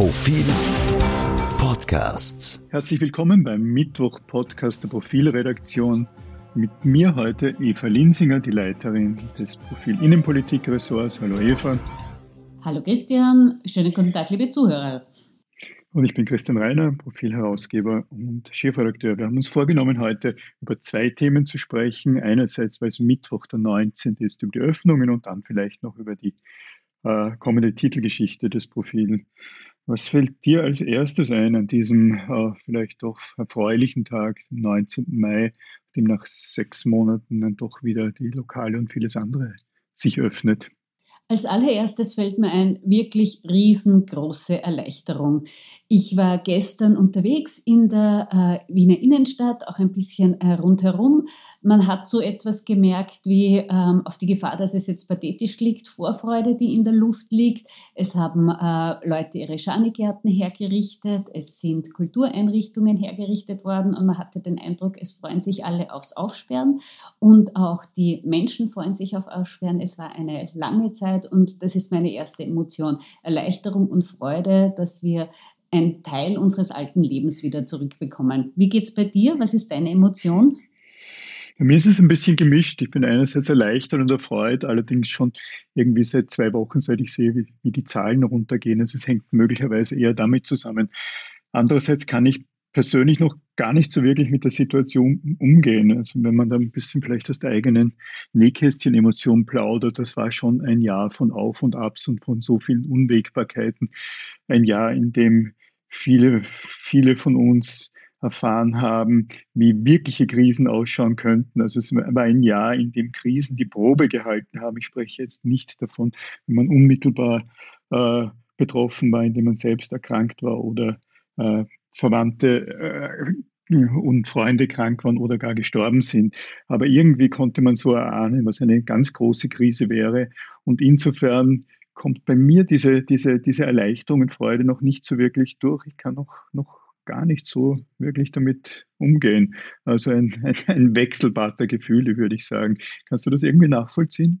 Profil Podcasts. Herzlich willkommen beim Mittwoch-Podcast der Profilredaktion. Mit mir heute Eva Linsinger, die Leiterin des Profil Innenpolitik-Ressorts. Hallo Eva. Hallo Christian, schönen guten Tag, liebe Zuhörer. Und ich bin Christian Reiner, Profilherausgeber und Chefredakteur. Wir haben uns vorgenommen, heute über zwei Themen zu sprechen. Einerseits, weil es Mittwoch der 19. ist, über die Öffnungen und dann vielleicht noch über die äh, kommende Titelgeschichte des Profils. Was fällt dir als erstes ein an diesem äh, vielleicht doch erfreulichen Tag, 19. Mai, dem nach sechs Monaten dann doch wieder die Lokale und vieles andere sich öffnet? Als allererstes fällt mir ein, wirklich riesengroße Erleichterung. Ich war gestern unterwegs in der äh, Wiener Innenstadt, auch ein bisschen äh, rundherum. Man hat so etwas gemerkt wie ähm, auf die Gefahr, dass es jetzt pathetisch klingt, Vorfreude, die in der Luft liegt. Es haben äh, Leute ihre Schanigärten hergerichtet, es sind Kultureinrichtungen hergerichtet worden und man hatte den Eindruck, es freuen sich alle aufs Aufsperren und auch die Menschen freuen sich auf Aufsperren. Es war eine lange Zeit und das ist meine erste Emotion. Erleichterung und Freude, dass wir ein Teil unseres alten Lebens wieder zurückbekommen. Wie geht es bei dir? Was ist deine Emotion? Bei mir ist es ein bisschen gemischt. Ich bin einerseits erleichtert und erfreut, allerdings schon irgendwie seit zwei Wochen, seit ich sehe, wie, wie die Zahlen runtergehen. Also es hängt möglicherweise eher damit zusammen. Andererseits kann ich persönlich noch gar nicht so wirklich mit der Situation umgehen. Also wenn man da ein bisschen vielleicht aus der eigenen Nähkästchen Emotion plaudert, das war schon ein Jahr von Auf und Abs und von so vielen Unwägbarkeiten. Ein Jahr, in dem viele, viele von uns erfahren haben, wie wirkliche Krisen ausschauen könnten. Also es war ein Jahr, in dem Krisen die Probe gehalten haben. Ich spreche jetzt nicht davon, wenn man unmittelbar äh, betroffen war, indem man selbst erkrankt war oder äh, Verwandte äh, und Freunde krank waren oder gar gestorben sind. Aber irgendwie konnte man so erahnen, was eine ganz große Krise wäre. Und insofern kommt bei mir diese, diese, diese Erleichterung und Freude noch nicht so wirklich durch. Ich kann noch, noch gar nicht so wirklich damit umgehen. Also ein, ein, ein Wechselbad der Gefühle, würde ich sagen. Kannst du das irgendwie nachvollziehen?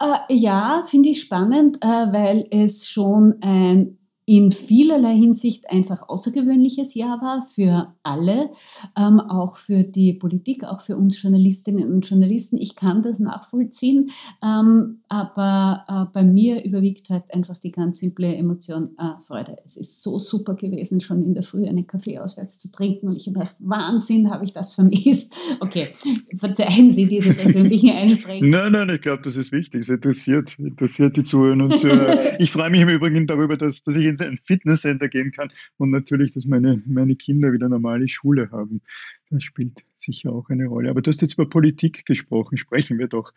Äh, ja, finde ich spannend, äh, weil es schon ein in vielerlei Hinsicht einfach außergewöhnliches Jahr war für alle, ähm, auch für die Politik, auch für uns Journalistinnen und Journalisten. Ich kann das nachvollziehen, ähm, aber äh, bei mir überwiegt halt einfach die ganz simple Emotion äh, Freude. Es ist so super gewesen, schon in der Früh einen Kaffee auswärts zu trinken und ich habe gedacht, Wahnsinn, habe ich das vermisst. Okay, verzeihen Sie diese persönlichen Einsprechen. Nein, nein, ich glaube, das ist wichtig. Es interessiert, interessiert die Zuhörer und Zuhörer. ich freue mich im Übrigen darüber, dass, dass ich in ein Fitnesscenter gehen kann und natürlich, dass meine, meine Kinder wieder normale Schule haben. Das spielt sicher auch eine Rolle. Aber du hast jetzt über Politik gesprochen. Sprechen wir doch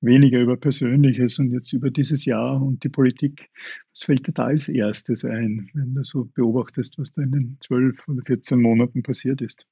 weniger über Persönliches und jetzt über dieses Jahr und die Politik. Was fällt dir da als erstes ein, wenn du so beobachtest, was da in den zwölf oder 14 Monaten passiert ist?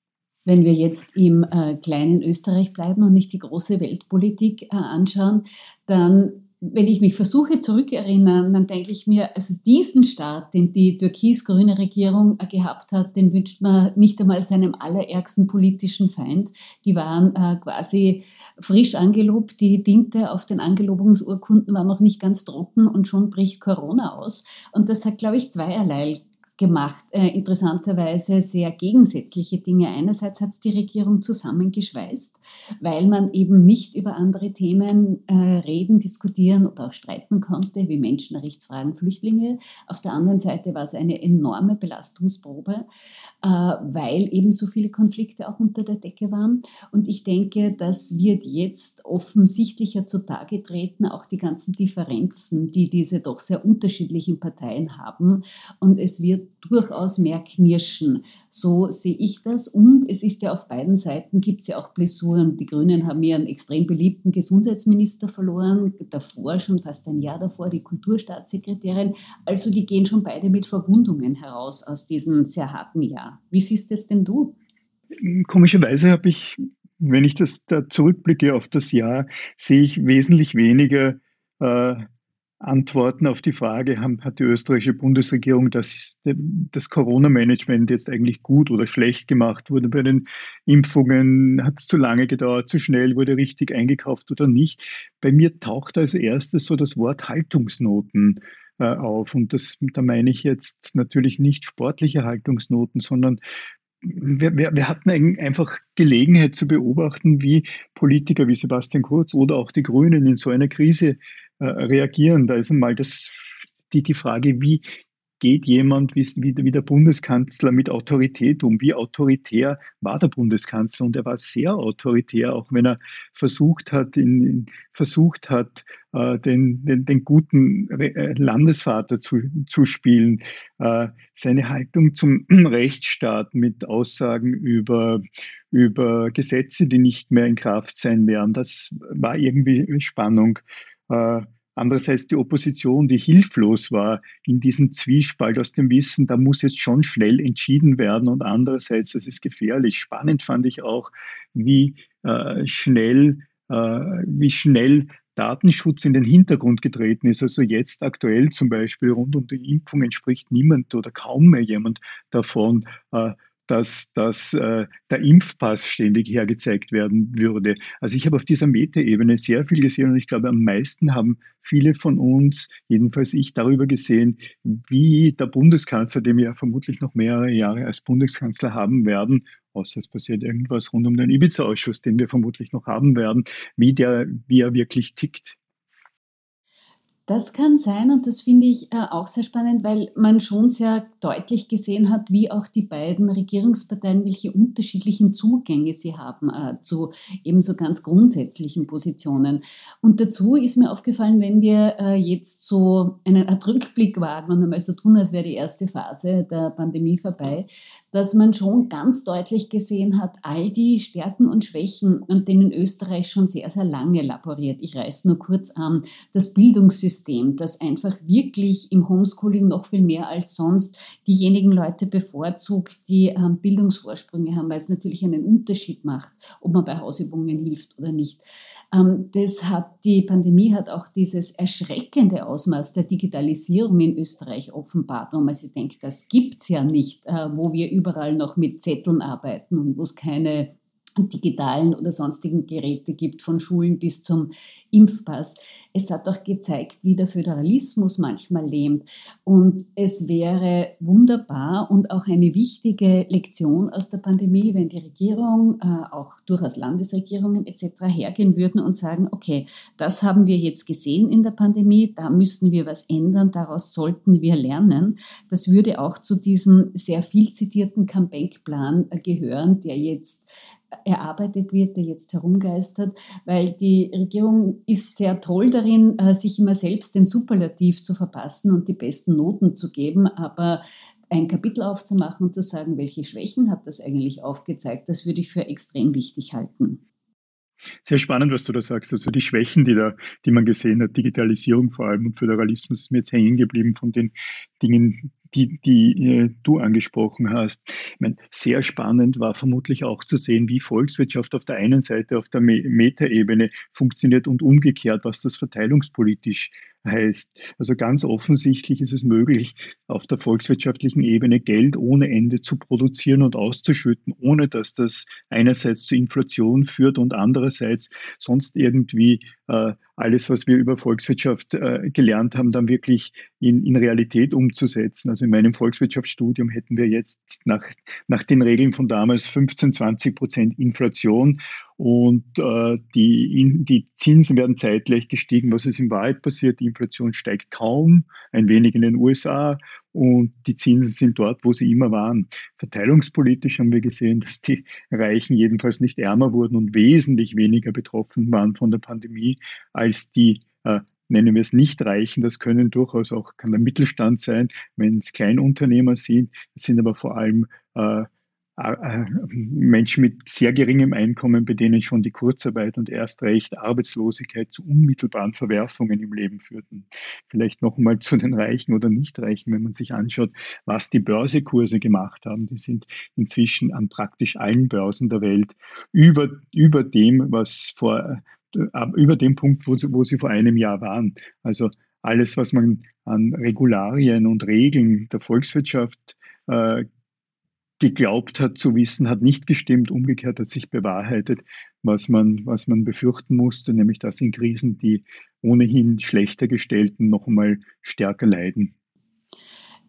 Wenn wir jetzt im äh, kleinen Österreich bleiben und nicht die große Weltpolitik äh, anschauen, dann wenn ich mich versuche zurückerinnern, dann denke ich mir, also diesen Start, den die türkis-grüne Regierung äh, gehabt hat, den wünscht man nicht einmal seinem allerärgsten politischen Feind. Die waren äh, quasi frisch angelobt, die Tinte auf den Angelobungsurkunden war noch nicht ganz trocken und schon bricht Corona aus. Und das hat, glaube ich, zweierlei gemacht, äh, interessanterweise sehr gegensätzliche Dinge. Einerseits hat es die Regierung zusammengeschweißt, weil man eben nicht über andere Themen äh, reden, diskutieren oder auch streiten konnte, wie Menschenrechtsfragen, Flüchtlinge. Auf der anderen Seite war es eine enorme Belastungsprobe, äh, weil eben so viele Konflikte auch unter der Decke waren. Und ich denke, das wird jetzt offensichtlicher zutage treten, auch die ganzen Differenzen, die diese doch sehr unterschiedlichen Parteien haben. Und es wird durchaus mehr knirschen. So sehe ich das. Und es ist ja auf beiden Seiten gibt es ja auch Blessuren. Die Grünen haben einen extrem beliebten Gesundheitsminister verloren, davor schon fast ein Jahr davor die Kulturstaatssekretärin. Also die gehen schon beide mit Verwundungen heraus aus diesem sehr harten Jahr. Wie siehst es denn du? Komischerweise habe ich, wenn ich das da zurückblicke auf das Jahr, sehe ich wesentlich weniger äh, Antworten auf die Frage, hat die österreichische Bundesregierung das, das Corona-Management jetzt eigentlich gut oder schlecht gemacht? Wurde bei den Impfungen, hat es zu lange gedauert, zu schnell, wurde richtig eingekauft oder nicht? Bei mir taucht als erstes so das Wort Haltungsnoten äh, auf. Und das, da meine ich jetzt natürlich nicht sportliche Haltungsnoten, sondern wir, wir, wir hatten einfach Gelegenheit zu beobachten, wie Politiker wie Sebastian Kurz oder auch die Grünen in so einer Krise äh, reagieren. Da ist einmal das, die, die Frage, wie geht jemand wie, wie, der Bundeskanzler mit Autorität um? Wie autoritär war der Bundeskanzler? Und er war sehr autoritär, auch wenn er versucht hat, in, versucht hat, äh, den, den, den, guten äh, Landesvater zu, zu spielen. Seine Haltung zum Rechtsstaat mit Aussagen über, über Gesetze, die nicht mehr in Kraft sein werden, das war irgendwie Spannung. Äh, Andererseits die Opposition, die hilflos war in diesem Zwiespalt aus dem Wissen, da muss jetzt schon schnell entschieden werden und andererseits, das ist gefährlich. Spannend fand ich auch, wie äh, schnell, äh, wie schnell Datenschutz in den Hintergrund getreten ist. Also jetzt aktuell zum Beispiel rund um die Impfung entspricht niemand oder kaum mehr jemand davon, dass, dass äh, der Impfpass ständig hergezeigt werden würde. Also ich habe auf dieser Metaebene sehr viel gesehen und ich glaube, am meisten haben viele von uns, jedenfalls ich, darüber gesehen, wie der Bundeskanzler, den wir ja vermutlich noch mehrere Jahre als Bundeskanzler haben werden, außer es passiert irgendwas rund um den Ibiza-Ausschuss, den wir vermutlich noch haben werden, wie, der, wie er wirklich tickt. Das kann sein und das finde ich äh, auch sehr spannend, weil man schon sehr deutlich gesehen hat, wie auch die beiden Regierungsparteien, welche unterschiedlichen Zugänge sie haben äh, zu ebenso ganz grundsätzlichen Positionen. Und dazu ist mir aufgefallen, wenn wir äh, jetzt so einen Art Rückblick wagen und einmal so tun, als wäre die erste Phase der Pandemie vorbei, dass man schon ganz deutlich gesehen hat, all die Stärken und Schwächen, an denen Österreich schon sehr, sehr lange laboriert. Ich reiße nur kurz an, das Bildungssystem Schulsystem, das einfach wirklich im Homeschooling noch viel mehr als sonst diejenigen Leute bevorzugt, die ähm, Bildungsvorsprünge haben, weil es natürlich einen Unterschied macht, ob man bei Hausübungen hilft oder nicht. Ähm, das hat, die Pandemie hat auch dieses erschreckende Ausmaß der Digitalisierung in Österreich offenbart, wo man sich denkt, das gibt es ja nicht, äh, wo wir überall noch mit Zetteln arbeiten und wo es keine digitalen oder sonstigen Geräte gibt, von Schulen bis zum Impfpass. Es hat auch gezeigt, wie der Föderalismus manchmal lähmt. Und es wäre wunderbar und auch eine wichtige Lektion aus der Pandemie, wenn die Regierung, äh, auch durchaus Landesregierungen etc. hergehen würden und sagen, okay, das haben wir jetzt gesehen in der Pandemie, da müssen wir was ändern, daraus sollten wir lernen. Das würde auch zu diesem sehr viel zitierten Comeback-Plan äh, gehören, der jetzt erarbeitet wird, der jetzt herumgeistert, weil die Regierung ist sehr toll darin, äh, sich immer selbst den Superlativ zu verpassen und die besten Noten zu geben, aber ein Kapitel aufzumachen und zu sagen, welche Schwächen hat das eigentlich aufgezeigt, das würde ich für extrem wichtig halten. Sehr spannend, was du da sagst. Also die Schwächen, die da, die man gesehen hat, Digitalisierung vor allem und Föderalismus ist mir jetzt hängen geblieben von den Dingen, die, die äh, du angesprochen hast. Ich meine, sehr spannend war vermutlich auch zu sehen, wie Volkswirtschaft auf der einen Seite auf der Metaebene funktioniert und umgekehrt, was das verteilungspolitisch heißt. Also ganz offensichtlich ist es möglich, auf der volkswirtschaftlichen Ebene Geld ohne Ende zu produzieren und auszuschütten, ohne dass das einerseits zu Inflation führt und andererseits sonst irgendwie äh, alles, was wir über Volkswirtschaft äh, gelernt haben, dann wirklich in, in Realität umzusetzen. Also in meinem Volkswirtschaftsstudium hätten wir jetzt nach, nach den Regeln von damals 15, 20 Prozent Inflation und äh, die, in, die Zinsen werden zeitgleich gestiegen. Was ist in Wahrheit passiert? Die Inflation steigt kaum, ein wenig in den USA und die Zinsen sind dort, wo sie immer waren. Verteilungspolitisch haben wir gesehen, dass die Reichen jedenfalls nicht ärmer wurden und wesentlich weniger betroffen waren von der Pandemie als die äh, nennen wir es nicht Reichen, das können durchaus auch, kann der Mittelstand sein, wenn es Kleinunternehmer sind, das sind aber vor allem äh, Menschen mit sehr geringem Einkommen, bei denen schon die Kurzarbeit und erst recht Arbeitslosigkeit zu unmittelbaren Verwerfungen im Leben führten. Vielleicht noch einmal zu den Reichen oder Nichtreichen, wenn man sich anschaut, was die Börsekurse gemacht haben. Die sind inzwischen an praktisch allen Börsen der Welt über, über dem, was vor, äh, über dem Punkt, wo sie, wo sie vor einem Jahr waren. Also alles, was man an Regularien und Regeln der Volkswirtschaft äh, geglaubt hat zu wissen, hat nicht gestimmt. Umgekehrt hat sich bewahrheitet, was man, was man befürchten musste, nämlich dass in Krisen die ohnehin schlechter gestellten noch einmal stärker leiden.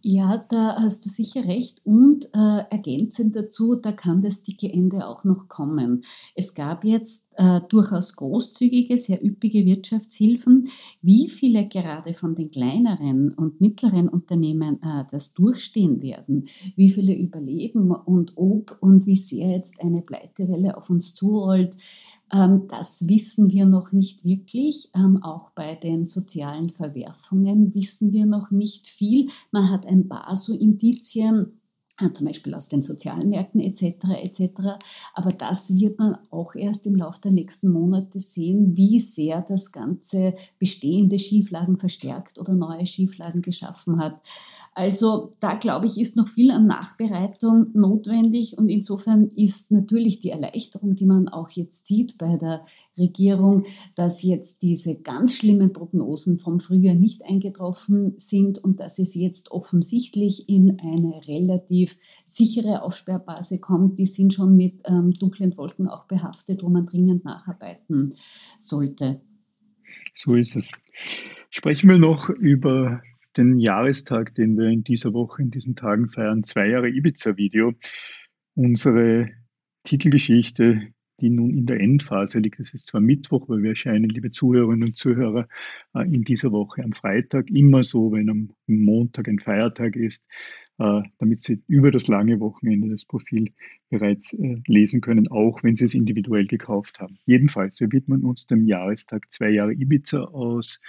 Ja, da hast du sicher recht. Und äh, ergänzend dazu, da kann das dicke Ende auch noch kommen. Es gab jetzt äh, durchaus großzügige, sehr üppige Wirtschaftshilfen. Wie viele gerade von den kleineren und mittleren Unternehmen äh, das durchstehen werden, wie viele überleben und ob und wie sehr jetzt eine Pleitewelle auf uns zurollt, das wissen wir noch nicht wirklich. Ähm, auch bei den sozialen Verwerfungen wissen wir noch nicht viel. Man hat ein paar so Indizien, zum Beispiel aus den sozialen Märkten etc. etc. Aber das wird man auch erst im Laufe der nächsten Monate sehen, wie sehr das Ganze bestehende Schieflagen verstärkt oder neue Schieflagen geschaffen hat. Also da glaube ich, ist noch viel an Nachbereitung notwendig und insofern ist natürlich die Erleichterung, die man auch jetzt sieht bei der Regierung, dass jetzt diese ganz schlimmen Prognosen vom Frühjahr nicht eingetroffen sind und dass es jetzt offensichtlich in eine relativ sichere Aufsperrbase kommt, die sind schon mit ähm, dunklen Wolken auch behaftet, wo man dringend nacharbeiten sollte. So ist es. Sprechen wir noch über den Jahrestag, den wir in dieser Woche, in diesen Tagen feiern, zwei Jahre Ibiza-Video. Unsere Titelgeschichte, die nun in der Endphase liegt. Es ist zwar Mittwoch, weil wir erscheinen, liebe Zuhörerinnen und Zuhörer, äh, in dieser Woche am Freitag. Immer so, wenn am Montag ein Feiertag ist, damit Sie über das lange Wochenende das Profil bereits äh, lesen können, auch wenn Sie es individuell gekauft haben. Jedenfalls, wir widmen uns dem Jahrestag zwei Jahre Ibiza aus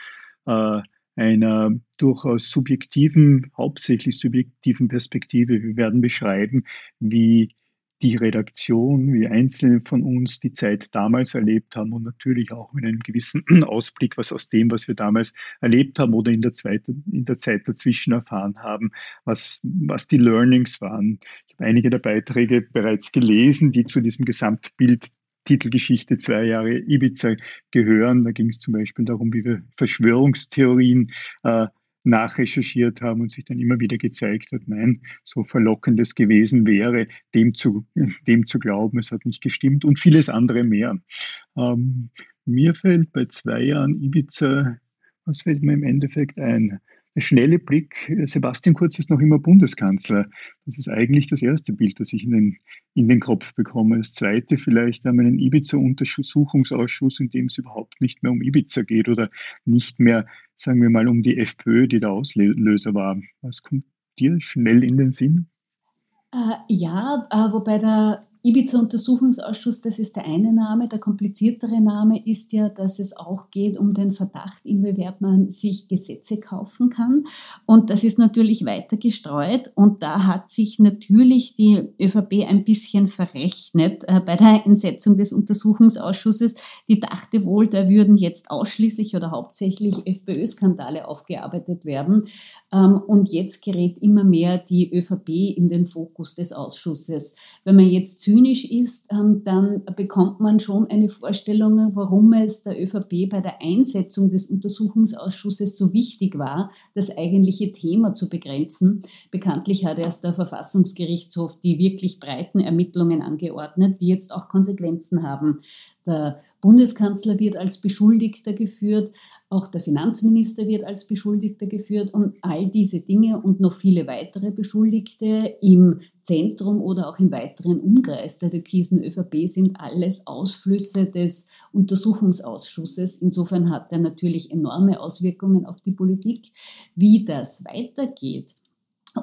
einer durchaus subjektiven, hauptsächlich subjektiven Perspektive. Wir werden beschreiben, wie die Redaktion, wie Einzelne von uns die Zeit damals erlebt haben und natürlich auch mit einem gewissen Ausblick, was aus dem, was wir damals erlebt haben oder in der, zweiten, in der Zeit dazwischen erfahren haben, was, was die Learnings waren. Ich habe einige der Beiträge bereits gelesen, die zu diesem Gesamtbild Titelgeschichte zwei Jahre Ibiza gehören. Da ging es zum Beispiel darum, wie wir Verschwörungstheorien äh, nachrecherchiert haben und sich dann immer wieder gezeigt hat, nein, so verlockend es gewesen wäre, dem zu, dem zu glauben, es hat nicht gestimmt und vieles andere mehr. Ähm, mir fällt bei zwei Jahren Ibiza, was fällt mir im Endeffekt ein? Schnelle Blick, Sebastian Kurz ist noch immer Bundeskanzler. Das ist eigentlich das erste Bild, das ich in den, in den Kopf bekomme. Das zweite vielleicht wir einen Ibiza-Untersuchungsausschuss, in dem es überhaupt nicht mehr um Ibiza geht oder nicht mehr, sagen wir mal, um die FPÖ, die der Auslöser war. Was kommt dir schnell in den Sinn? Äh, ja, äh, wobei der Ibiza-Untersuchungsausschuss, das ist der eine Name. Der kompliziertere Name ist ja, dass es auch geht um den Verdacht, inwieweit man sich Gesetze kaufen kann. Und das ist natürlich weiter gestreut. Und da hat sich natürlich die ÖVP ein bisschen verrechnet äh, bei der Einsetzung des Untersuchungsausschusses. Die dachte wohl, da würden jetzt ausschließlich oder hauptsächlich FPÖ-Skandale aufgearbeitet werden. Ähm, und jetzt gerät immer mehr die ÖVP in den Fokus des Ausschusses. Wenn man jetzt zynisch ist, ähm, dann bekommt man schon eine Vorstellung, warum es der ÖVP bei der Einsetzung des Untersuchungsausschusses so wichtig war, das eigentliche Thema zu begrenzen. Bekanntlich hat erst der Verfassungsgerichtshof die wirklich breiten Ermittlungen angeordnet, die jetzt auch Konsequenzen haben. Der Bundeskanzler wird als Beschuldigter geführt, auch der Finanzminister wird als Beschuldigter geführt und all diese Dinge und noch viele weitere Beschuldigte im Zentrum oder auch im weiteren Umkreis der türkisen ÖVP sind alles Ausflüsse des Untersuchungsausschusses. Insofern hat er natürlich enorme Auswirkungen auf die Politik. Wie das weitergeht,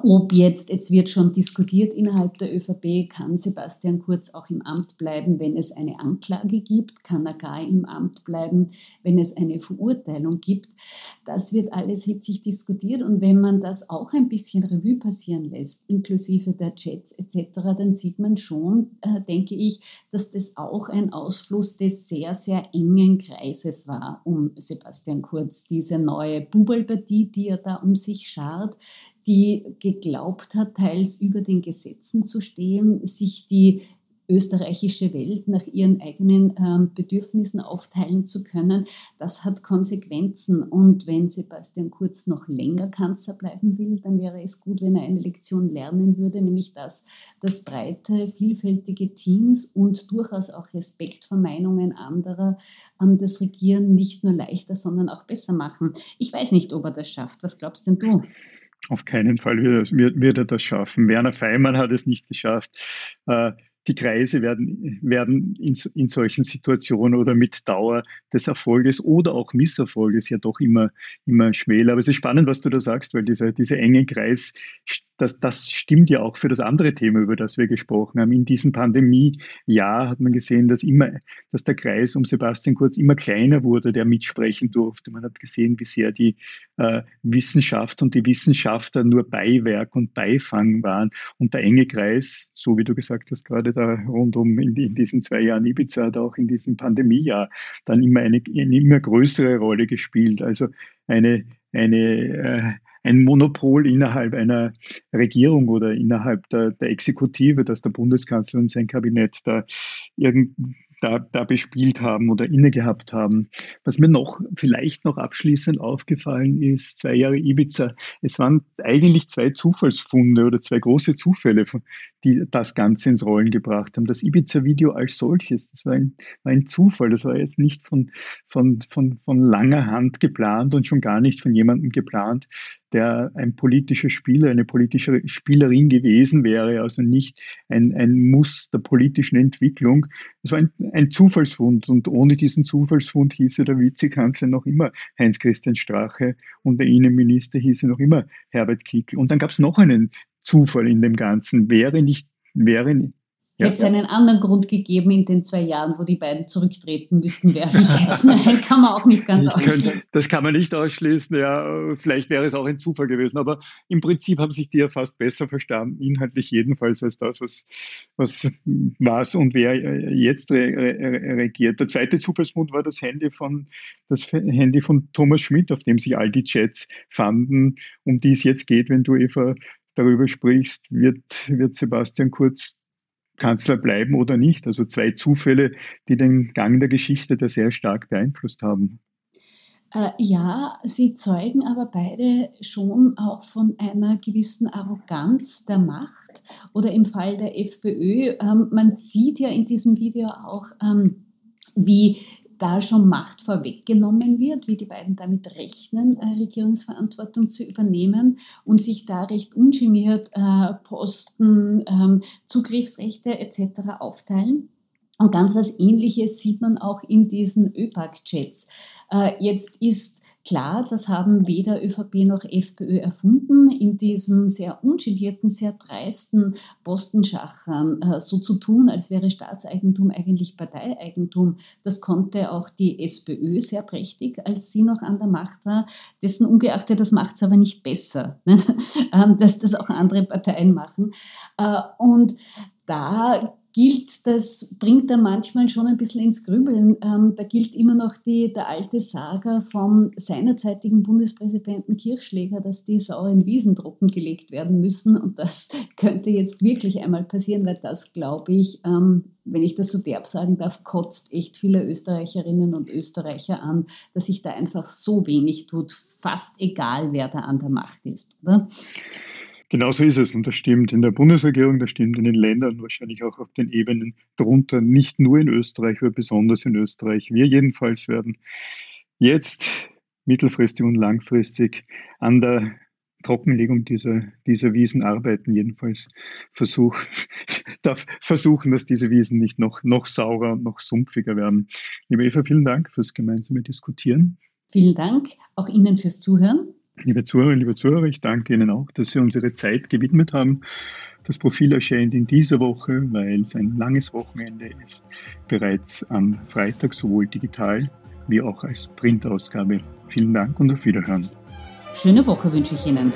ob jetzt, jetzt wird schon diskutiert innerhalb der ÖVP, kann Sebastian Kurz auch im Amt bleiben, wenn es eine Anklage gibt, kann er gar im Amt bleiben, wenn es eine Verurteilung gibt. Das wird alles hitzig diskutiert und wenn man das auch ein bisschen Revue passieren lässt, inklusive der Chats etc., dann sieht man schon, äh, denke ich, dass das auch ein Ausfluss des sehr, sehr engen Kreises war um Sebastian Kurz, diese neue Bubelpartie, die er da um sich schart, die geglaubt hat, teils über den Gesetzen zu stehen, sich die österreichische Welt nach ihren eigenen ähm, Bedürfnissen aufteilen zu können, das hat Konsequenzen. Und wenn Sebastian Kurz noch länger Kanzler bleiben will, dann wäre es gut, wenn er eine Lektion lernen würde, nämlich dass, dass breite, vielfältige Teams und durchaus auch Respekt vor Meinungen anderer ähm, das Regieren nicht nur leichter, sondern auch besser machen. Ich weiß nicht, ob er das schafft. Was glaubst denn du? Auf keinen Fall wird, wird, er das schaffen. Werner Feimann hat es nicht geschafft. Äh, die Kreise werden, werden in, in solchen Situationen oder mit Dauer des Erfolges oder auch Misserfolges ja doch immer, immer schmäler. Aber es ist spannend, was du da sagst, weil dieser, dieser enge Kreis, das, das stimmt ja auch für das andere Thema, über das wir gesprochen haben. In diesem Pandemiejahr hat man gesehen, dass immer, dass der Kreis um Sebastian Kurz immer kleiner wurde, der mitsprechen durfte. Man hat gesehen, wie sehr die äh, Wissenschaft und die Wissenschaftler nur Beiwerk und Beifang waren. Und der enge Kreis, so wie du gesagt hast, gerade da rund um in, in diesen zwei Jahren Ibiza hat auch in diesem Pandemiejahr dann immer eine, eine immer größere Rolle gespielt. Also eine, eine, äh, ein Monopol innerhalb einer Regierung oder innerhalb der, der Exekutive, dass der Bundeskanzler und sein Kabinett da irgend, da, da bespielt haben oder inne gehabt haben. Was mir noch vielleicht noch abschließend aufgefallen ist, zwei Jahre Ibiza, es waren eigentlich zwei Zufallsfunde oder zwei große Zufälle, die das Ganze ins Rollen gebracht haben. Das Ibiza-Video als solches, das war ein, war ein Zufall, das war jetzt nicht von, von, von, von langer Hand geplant und schon gar nicht von jemandem geplant, der ein politischer Spieler, eine politische Spielerin gewesen wäre, also nicht ein, ein Muss der politischen Entwicklung. Es war ein, ein Zufallsfund und ohne diesen Zufallsfund hieße der Vizekanzler noch immer Heinz-Christian Strache und der Innenminister hieße noch immer Herbert Kickl. Und dann gab es noch einen Zufall in dem Ganzen. Wäre nicht, wäre Hätte es ja. einen anderen Grund gegeben in den zwei Jahren, wo die beiden zurücktreten müssten, werfe ich jetzt. Nein, kann man auch nicht ganz ausschließen. das kann man nicht ausschließen, ja. Vielleicht wäre es auch ein Zufall gewesen, aber im Prinzip haben sich die ja fast besser verstanden, inhaltlich jedenfalls, als das, was, was, was und wer jetzt re, re, regiert. Der zweite Zufallsmund war das Handy von, das Handy von Thomas Schmidt, auf dem sich all die Chats fanden, um die es jetzt geht, wenn du, Eva, darüber sprichst, wird, wird Sebastian Kurz Kanzler bleiben oder nicht. Also zwei Zufälle, die den Gang der Geschichte da sehr stark beeinflusst haben. Äh, ja, sie zeugen aber beide schon auch von einer gewissen Arroganz der Macht oder im Fall der FPÖ. Ähm, man sieht ja in diesem Video auch, ähm, wie da schon Macht vorweggenommen wird, wie die beiden damit rechnen, äh, Regierungsverantwortung zu übernehmen und sich da recht ungeniert äh, Posten, ähm, Zugriffsrechte etc. aufteilen. Und ganz was Ähnliches sieht man auch in diesen ÖPAC-Chats. Äh, jetzt ist Klar, das haben weder ÖVP noch FPÖ erfunden, in diesem sehr ungelierten, sehr dreisten Postenschachern äh, so zu tun, als wäre Staatseigentum eigentlich Parteieigentum. Das konnte auch die SPÖ sehr prächtig, als sie noch an der Macht war. Dessen ungeachtet, das macht es aber nicht besser, ne? Ähm, dass das auch andere Parteien machen. Äh, und da gilt, das bringt er manchmal schon ein bisschen ins Grübeln. Ähm, da gilt immer noch die, der alte Saga vom seinerzeitigen Bundespräsidenten Kirchschläger, dass die sauren Wiesen trockengelegt werden müssen. Und das könnte jetzt wirklich einmal passieren, weil das, glaube ich, ähm, wenn ich das so derb sagen darf, kotzt echt viele Österreicherinnen und Österreicher an, dass sich da einfach so wenig tut, fast egal, wer da an der Macht ist, oder? Genau so ist es und das stimmt in der Bundesregierung, das stimmt in den Ländern, wahrscheinlich auch auf den Ebenen drunter, nicht nur in Österreich, aber besonders in Österreich. Wir jedenfalls werden jetzt mittelfristig und langfristig an der Trockenlegung dieser, dieser Wiesen arbeiten, jedenfalls versuch, darf versuchen, dass diese Wiesen nicht noch, noch saurer und noch sumpfiger werden. Liebe Eva, vielen Dank fürs gemeinsame Diskutieren. Vielen Dank auch Ihnen fürs Zuhören. Liebe Zuhörerinnen, liebe Zuhörer, ich danke Ihnen auch, dass Sie unsere Zeit gewidmet haben. Das Profil erscheint in dieser Woche, weil es ein langes Wochenende ist, bereits am Freitag sowohl digital wie auch als Printausgabe. Vielen Dank und auf Wiederhören. Schöne Woche wünsche ich Ihnen.